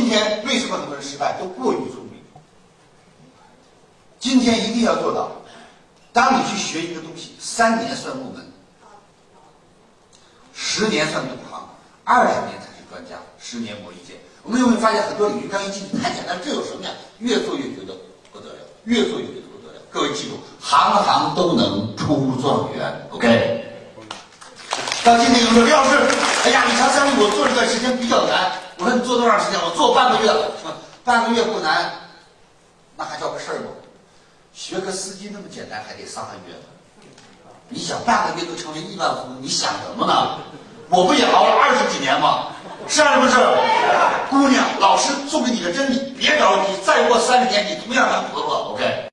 今天为什么很多人失败，都过于聪明。今天一定要做到，当你去学一个东西，三年算入门，十年算懂行，二十年才是专家，十年磨一剑。我们有没有发现很多领域刚一进去太简单，这有什么呀？越做越觉得不得了，越做越觉得不得了。各位记住，行行都能出状元。OK。到今天有人说刘老师，哎呀，理财三路我做这段时间比较难。我说你做多长时间？我做半个月。半个月不难，那还叫个事儿吗？学个司机那么简单，还得仨月。你想半个月都成为亿万富翁，你想什么呢？我不也熬了二十几年吗？是啊，是不是？姑娘，老师送给你的真理，别着急，再过三十年，你同样能活过。OK。